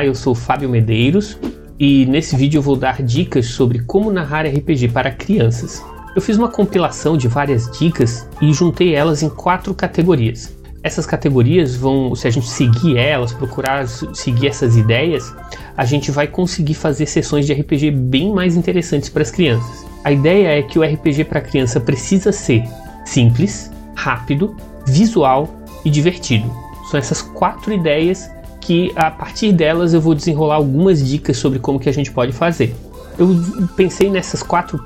Olá, eu sou Fábio Medeiros e nesse vídeo eu vou dar dicas sobre como narrar RPG para crianças. Eu fiz uma compilação de várias dicas e juntei elas em quatro categorias. Essas categorias vão, se a gente seguir elas, procurar seguir essas ideias, a gente vai conseguir fazer sessões de RPG bem mais interessantes para as crianças. A ideia é que o RPG para criança precisa ser simples, rápido, visual e divertido. São essas quatro ideias que a partir delas eu vou desenrolar algumas dicas sobre como que a gente pode fazer. Eu pensei nessas quatro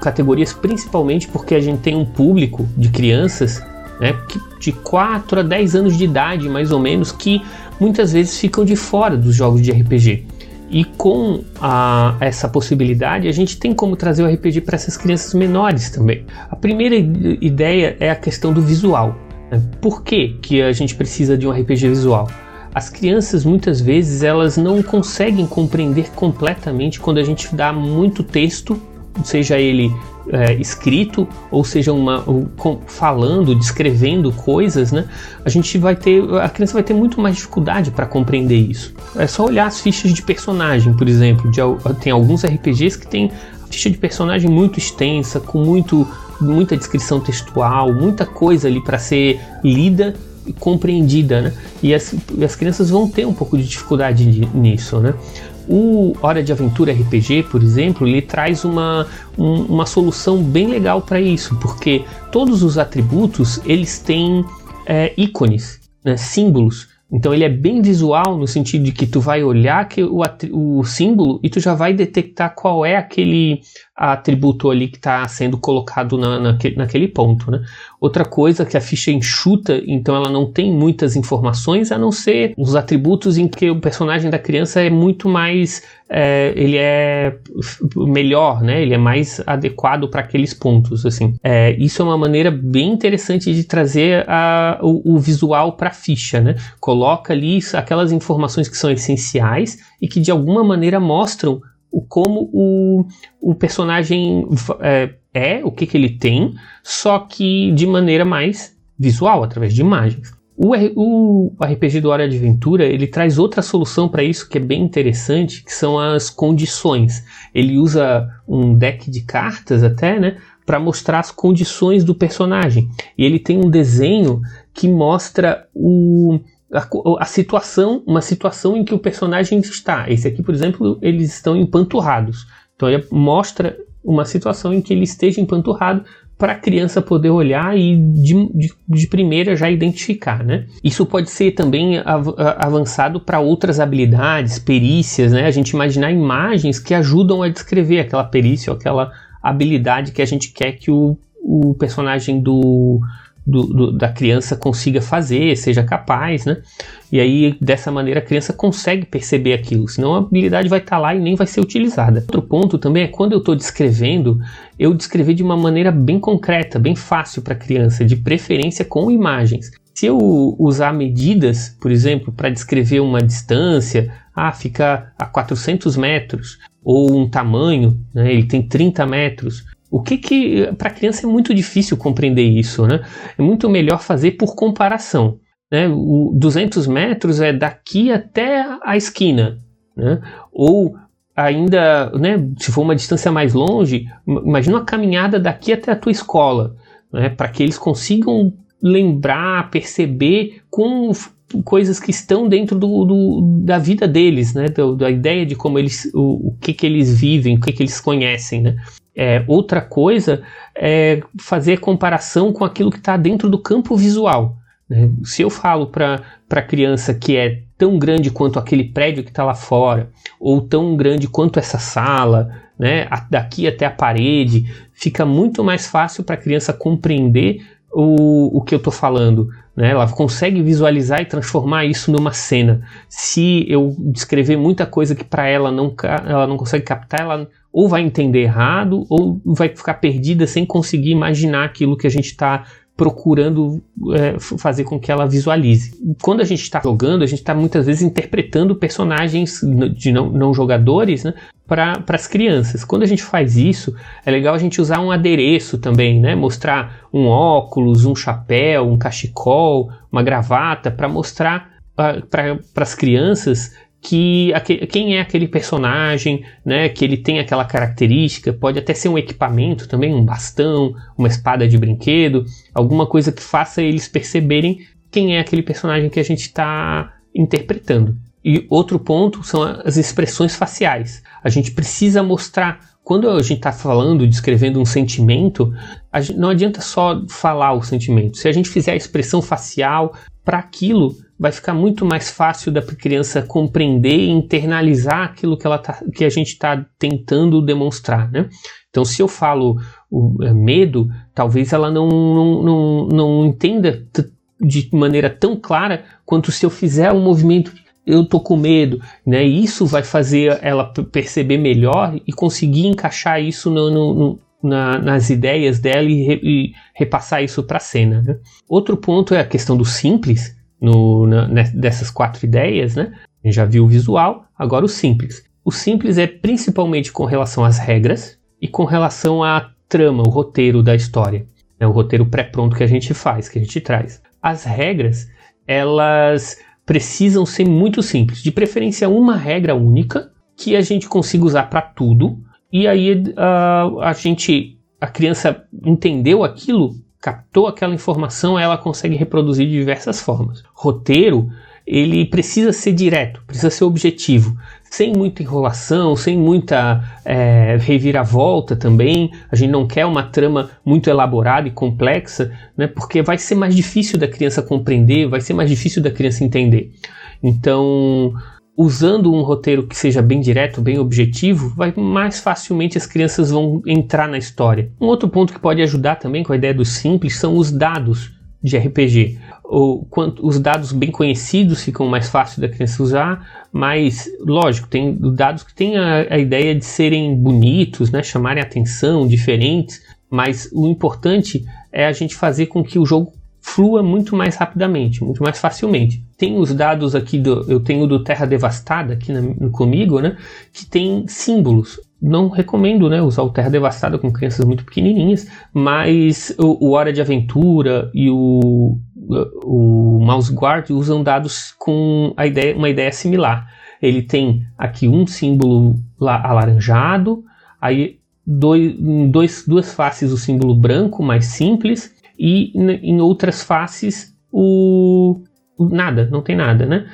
categorias principalmente porque a gente tem um público de crianças né, de 4 a 10 anos de idade, mais ou menos, que muitas vezes ficam de fora dos jogos de RPG. E com a, essa possibilidade, a gente tem como trazer o RPG para essas crianças menores também. A primeira ideia é a questão do visual. Né? Por que, que a gente precisa de um RPG visual? As crianças muitas vezes elas não conseguem compreender completamente quando a gente dá muito texto, seja ele é, escrito ou seja uma com, falando, descrevendo coisas, né? A gente vai ter, a criança vai ter muito mais dificuldade para compreender isso. É só olhar as fichas de personagem, por exemplo. De, tem alguns RPGs que tem ficha de personagem muito extensa, com muito muita descrição textual, muita coisa ali para ser lida compreendida, né? E as, as crianças vão ter um pouco de dificuldade nisso, né? O Hora de Aventura RPG, por exemplo, ele traz uma, um, uma solução bem legal para isso, porque todos os atributos eles têm é, ícones, né, símbolos então ele é bem visual no sentido de que tu vai olhar que o, o símbolo e tu já vai detectar qual é aquele atributo ali que está sendo colocado na, naquele, naquele ponto. Né? Outra coisa que a ficha enxuta, então ela não tem muitas informações a não ser os atributos em que o personagem da criança é muito mais é, ele é melhor, né? Ele é mais adequado para aqueles pontos, assim. É, isso é uma maneira bem interessante de trazer a, o, o visual para a ficha, né? Coloca ali aquelas informações que são essenciais e que de alguma maneira mostram o como o, o personagem é, é, o que, que ele tem, só que de maneira mais visual, através de imagens. O, o RPG do Hora de Aventura ele traz outra solução para isso que é bem interessante, que são as condições. Ele usa um deck de cartas até, né, para mostrar as condições do personagem. E ele tem um desenho que mostra o, a, a, situação, uma situação em que o personagem está. Esse aqui, por exemplo, eles estão empanturrados. Então ele mostra uma situação em que ele esteja empanturrado para a criança poder olhar e de, de, de, primeira já identificar, né? Isso pode ser também av avançado para outras habilidades, perícias, né? A gente imaginar imagens que ajudam a descrever aquela perícia ou aquela habilidade que a gente quer que o, o personagem do, do, do, da criança consiga fazer, seja capaz, né? E aí, dessa maneira, a criança consegue perceber aquilo, senão a habilidade vai estar tá lá e nem vai ser utilizada. Outro ponto também é quando eu estou descrevendo, eu descrever de uma maneira bem concreta, bem fácil para a criança, de preferência com imagens. Se eu usar medidas, por exemplo, para descrever uma distância, ah, fica a 400 metros, ou um tamanho, né, ele tem 30 metros, o que que para criança é muito difícil compreender isso, né? É muito melhor fazer por comparação. Né? O 200 metros é daqui até a esquina, né? Ou ainda, né, se for uma distância mais longe, imagina uma caminhada daqui até a tua escola, né, para que eles consigam lembrar, perceber com coisas que estão dentro do, do, da vida deles, né, da, da ideia de como eles, o, o, que que eles vivem, o que que eles conhecem, né. É, outra coisa é fazer comparação com aquilo que está dentro do campo visual. Né? Se eu falo para a criança que é tão grande quanto aquele prédio que está lá fora, ou tão grande quanto essa sala, né, daqui até a parede, fica muito mais fácil para a criança compreender o, o que eu estou falando. Né? Ela consegue visualizar e transformar isso numa cena. Se eu descrever muita coisa que para ela não, ela não consegue captar, ela ou vai entender errado ou vai ficar perdida sem conseguir imaginar aquilo que a gente está procurando é, fazer com que ela visualize. Quando a gente está jogando, a gente está muitas vezes interpretando personagens de não, não jogadores né, para as crianças. Quando a gente faz isso, é legal a gente usar um adereço também, né? mostrar um óculos, um chapéu, um cachecol, uma gravata, para mostrar uh, para as crianças que quem é aquele personagem, né, que ele tem aquela característica, pode até ser um equipamento também, um bastão, uma espada de brinquedo, alguma coisa que faça eles perceberem quem é aquele personagem que a gente está interpretando. E outro ponto são as expressões faciais. A gente precisa mostrar quando a gente está falando, descrevendo um sentimento, gente, não adianta só falar o sentimento. Se a gente fizer a expressão facial para aquilo, vai ficar muito mais fácil da criança compreender e internalizar aquilo que, ela tá, que a gente está tentando demonstrar. Né? Então, se eu falo o é, medo, talvez ela não, não, não, não entenda de maneira tão clara quanto se eu fizer um movimento eu tô com medo, né? Isso vai fazer ela perceber melhor e conseguir encaixar isso no, no, no, na, nas ideias dela e, re, e repassar isso para a cena. Né? Outro ponto é a questão do simples no, na, dessas quatro ideias, né? A gente já viu o visual, agora o simples. O simples é principalmente com relação às regras e com relação à trama, o roteiro da história, né? o roteiro pré-pronto que a gente faz, que a gente traz. As regras, elas precisam ser muito simples, de preferência uma regra única que a gente consiga usar para tudo e aí uh, a gente, a criança entendeu aquilo, captou aquela informação, ela consegue reproduzir de diversas formas. Roteiro, ele precisa ser direto, precisa ser objetivo, sem muita enrolação, sem muita é, reviravolta também. A gente não quer uma trama muito elaborada e complexa, né, porque vai ser mais difícil da criança compreender, vai ser mais difícil da criança entender. Então, usando um roteiro que seja bem direto, bem objetivo, vai mais facilmente as crianças vão entrar na história. Um outro ponto que pode ajudar também com a ideia do simples são os dados de RPG. Quanto, os dados bem conhecidos ficam mais fácil da criança usar, mas lógico, tem dados que têm a, a ideia de serem bonitos, né, chamarem atenção, diferentes, mas o importante é a gente fazer com que o jogo flua muito mais rapidamente, muito mais facilmente. Tem os dados aqui do, eu tenho do Terra Devastada aqui na, comigo, né, que tem símbolos. Não recomendo, né, usar o Terra Devastada com crianças muito pequenininhas, mas o, o Hora de Aventura e o, o Mouse Guard usam dados com a ideia, uma ideia similar. Ele tem aqui um símbolo alaranjado, aí dois, dois, duas faces o símbolo branco mais simples e em outras faces o, o nada, não tem nada, né?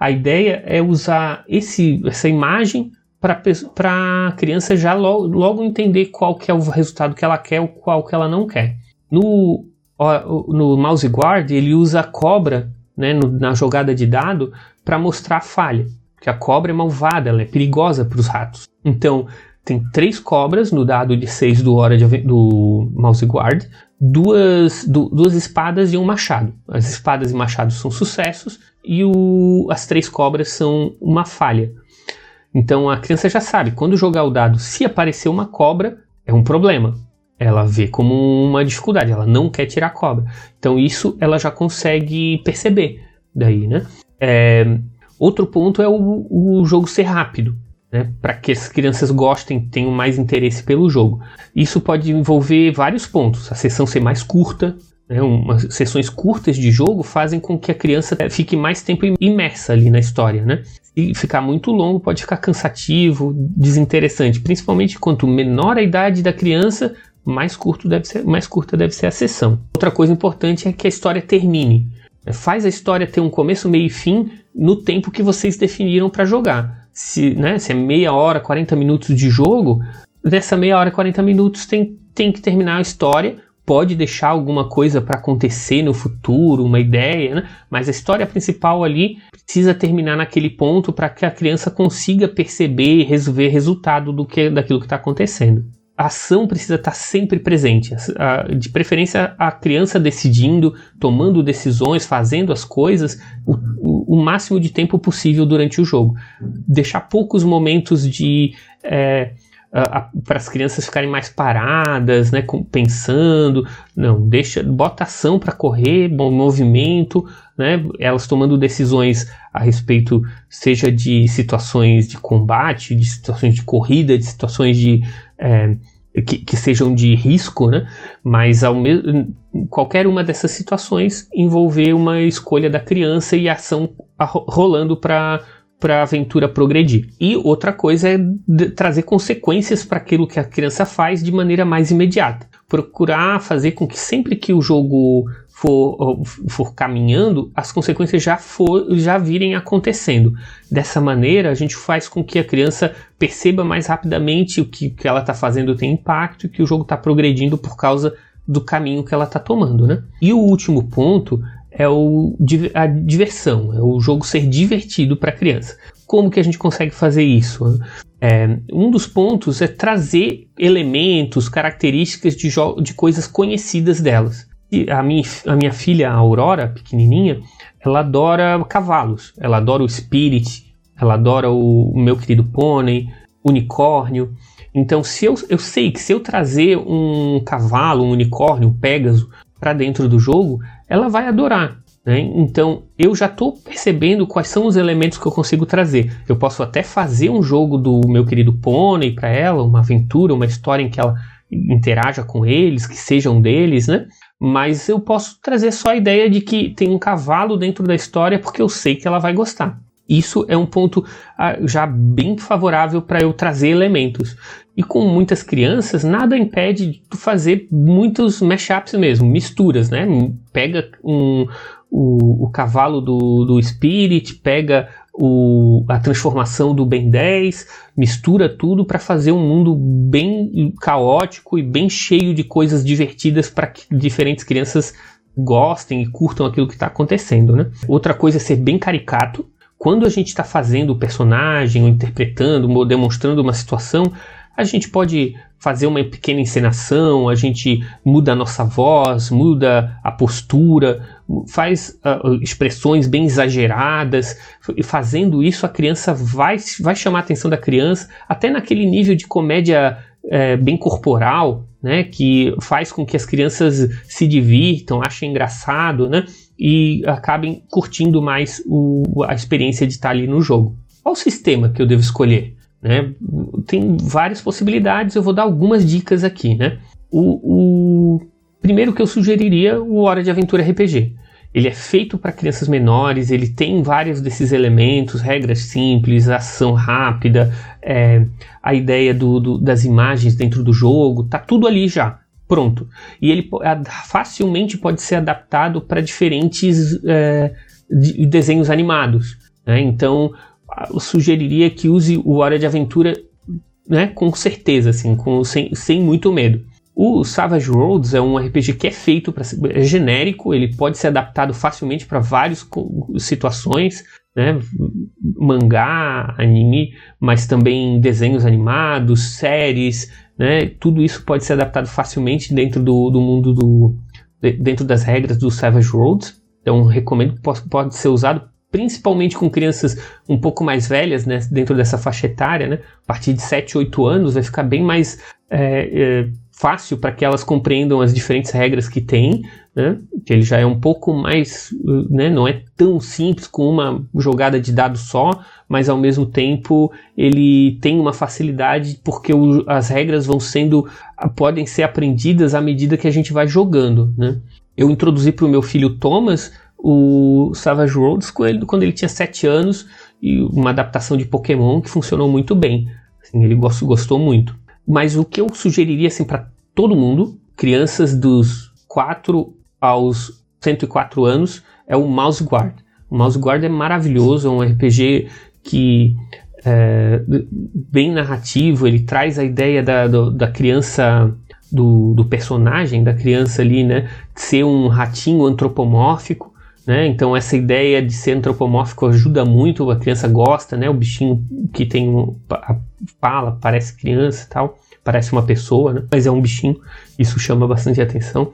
A ideia é usar esse, essa imagem para a criança já logo, logo, entender qual que é o resultado que ela quer ou qual que ela não quer. No, no mouse guard ele usa a cobra né, no, na jogada de dado para mostrar a falha, que a cobra é malvada, ela é perigosa para os ratos. Então tem três cobras no dado de 6 do hora de, do mouse guard, duas, du, duas espadas e um machado. As espadas e machados são sucessos e o, as três cobras são uma falha. Então a criança já sabe, quando jogar o dado, se aparecer uma cobra, é um problema. Ela vê como uma dificuldade, ela não quer tirar a cobra. Então isso ela já consegue perceber daí, né? É, outro ponto é o, o jogo ser rápido né, para que as crianças gostem, tenham mais interesse pelo jogo. Isso pode envolver vários pontos: a sessão ser mais curta. Né, umas sessões curtas de jogo fazem com que a criança eh, fique mais tempo imersa ali na história, né? E ficar muito longo pode ficar cansativo, desinteressante, principalmente quanto menor a idade da criança, mais, curto deve ser, mais curta deve ser a sessão. Outra coisa importante é que a história termine. Faz a história ter um começo, meio e fim no tempo que vocês definiram para jogar se, né, se é meia hora, 40 minutos de jogo, dessa meia hora, 40 minutos tem, tem que terminar a história. Pode deixar alguma coisa para acontecer no futuro, uma ideia, né? mas a história principal ali precisa terminar naquele ponto para que a criança consiga perceber e resolver resultado do que, daquilo que está acontecendo a ação precisa estar sempre presente. De preferência, a criança decidindo, tomando decisões, fazendo as coisas o, o máximo de tempo possível durante o jogo. Deixar poucos momentos de. É, para as crianças ficarem mais paradas, né, pensando, não, deixa, bota ação para correr, bom movimento, né, elas tomando decisões a respeito, seja de situações de combate, de situações de corrida, de situações de é, que, que, sejam de risco, né? Mas ao qualquer uma dessas situações envolver uma escolha da criança e ação rolando para para a aventura progredir. E outra coisa é trazer consequências para aquilo que a criança faz de maneira mais imediata. Procurar fazer com que sempre que o jogo for, for caminhando, as consequências já, for, já virem acontecendo. Dessa maneira, a gente faz com que a criança perceba mais rapidamente o que, que ela está fazendo tem impacto e que o jogo está progredindo por causa do caminho que ela está tomando. Né? E o último ponto é o, a diversão, é o jogo ser divertido para a criança. Como que a gente consegue fazer isso? É, um dos pontos é trazer elementos, características de, de coisas conhecidas delas a minha, a minha filha a Aurora, pequenininha, ela adora cavalos, ela adora o Spirit, ela adora o, o meu querido pônei, unicórnio. Então, se eu, eu sei que se eu trazer um cavalo, um unicórnio, um Pégaso para dentro do jogo, ela vai adorar. Né? Então, eu já estou percebendo quais são os elementos que eu consigo trazer. Eu posso até fazer um jogo do meu querido pônei para ela, uma aventura, uma história em que ela interaja com eles, que sejam deles, né? Mas eu posso trazer só a ideia de que tem um cavalo dentro da história porque eu sei que ela vai gostar. Isso é um ponto ah, já bem favorável para eu trazer elementos. E com muitas crianças, nada impede de fazer muitos mashups mesmo, misturas, né? Pega um, o, o cavalo do, do Spirit, pega o, a transformação do Ben 10, mistura tudo para fazer um mundo bem caótico e bem cheio de coisas divertidas para que diferentes crianças gostem e curtam aquilo que está acontecendo. Né? Outra coisa é ser bem caricato. Quando a gente está fazendo o personagem, ou interpretando, ou demonstrando uma situação, a gente pode fazer uma pequena encenação, a gente muda a nossa voz, muda a postura, faz uh, expressões bem exageradas, e fazendo isso a criança vai, vai chamar a atenção da criança, até naquele nível de comédia é, bem corporal, né, que faz com que as crianças se divirtam, achem engraçado, né, e acabem curtindo mais o, a experiência de estar ali no jogo. Qual o sistema que eu devo escolher? Né? Tem várias possibilidades, eu vou dar algumas dicas aqui. Né? O, o primeiro que eu sugeriria, o Hora de Aventura RPG. Ele é feito para crianças menores, ele tem vários desses elementos, regras simples, ação rápida, é, a ideia do, do, das imagens dentro do jogo, tá tudo ali já, pronto. E ele facilmente pode ser adaptado para diferentes é, de, desenhos animados. Né? Então, eu sugeriria que use o Hora de Aventura né, com certeza, assim, com, sem, sem muito medo. O Savage Worlds é um RPG que é feito para é genérico, ele pode ser adaptado facilmente para várias situações, né? mangá, anime, mas também desenhos animados, séries, né? Tudo isso pode ser adaptado facilmente dentro do, do mundo do dentro das regras do Savage Worlds. Então recomendo que pode ser usado principalmente com crianças um pouco mais velhas, né, dentro dessa faixa etária, né, a partir de 7, 8 anos, vai ficar bem mais é, é, fácil para que elas compreendam as diferentes regras que tem, né, que ele já é um pouco mais, né, não é tão simples com uma jogada de dado só, mas ao mesmo tempo ele tem uma facilidade porque o, as regras vão sendo, podem ser aprendidas à medida que a gente vai jogando, né. Eu introduzi para o meu filho Thomas o Savage Worlds quando ele tinha 7 anos e uma adaptação de Pokémon que funcionou muito bem. Assim, ele gostou, gostou muito. Mas o que eu sugeriria assim, para todo mundo, crianças dos 4 aos 104 anos, é o Mouse Guard. O Mouse Guard é maravilhoso, é um RPG que é bem narrativo, ele traz a ideia da, do, da criança, do, do, personagem, da criança ali, né, ser um ratinho antropomórfico, né? Então essa ideia de ser antropomórfico ajuda muito, a criança gosta, né? O bichinho que tem um, fala, parece criança e tal, parece uma pessoa, né? mas é um bichinho, isso chama bastante atenção.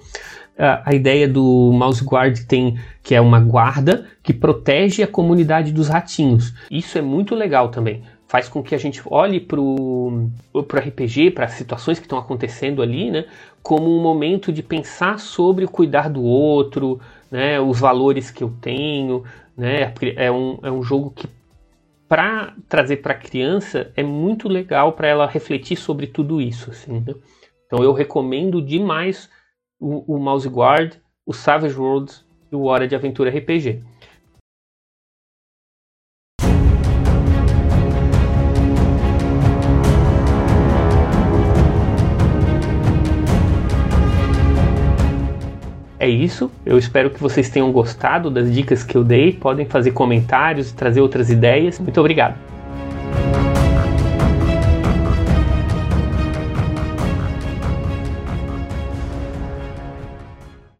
A, a ideia do Mouse Guard tem que é uma guarda que protege a comunidade dos ratinhos. Isso é muito legal também faz com que a gente olhe para o RPG, para as situações que estão acontecendo ali, né, como um momento de pensar sobre o cuidar do outro, né, os valores que eu tenho, né, é um, é um jogo que para trazer para a criança é muito legal para ela refletir sobre tudo isso, assim, né? Então eu recomendo demais o, o Mouse Guard, o Savage Worlds e o Hora de Aventura RPG. Isso, eu espero que vocês tenham gostado das dicas que eu dei. Podem fazer comentários e trazer outras ideias. Muito obrigado.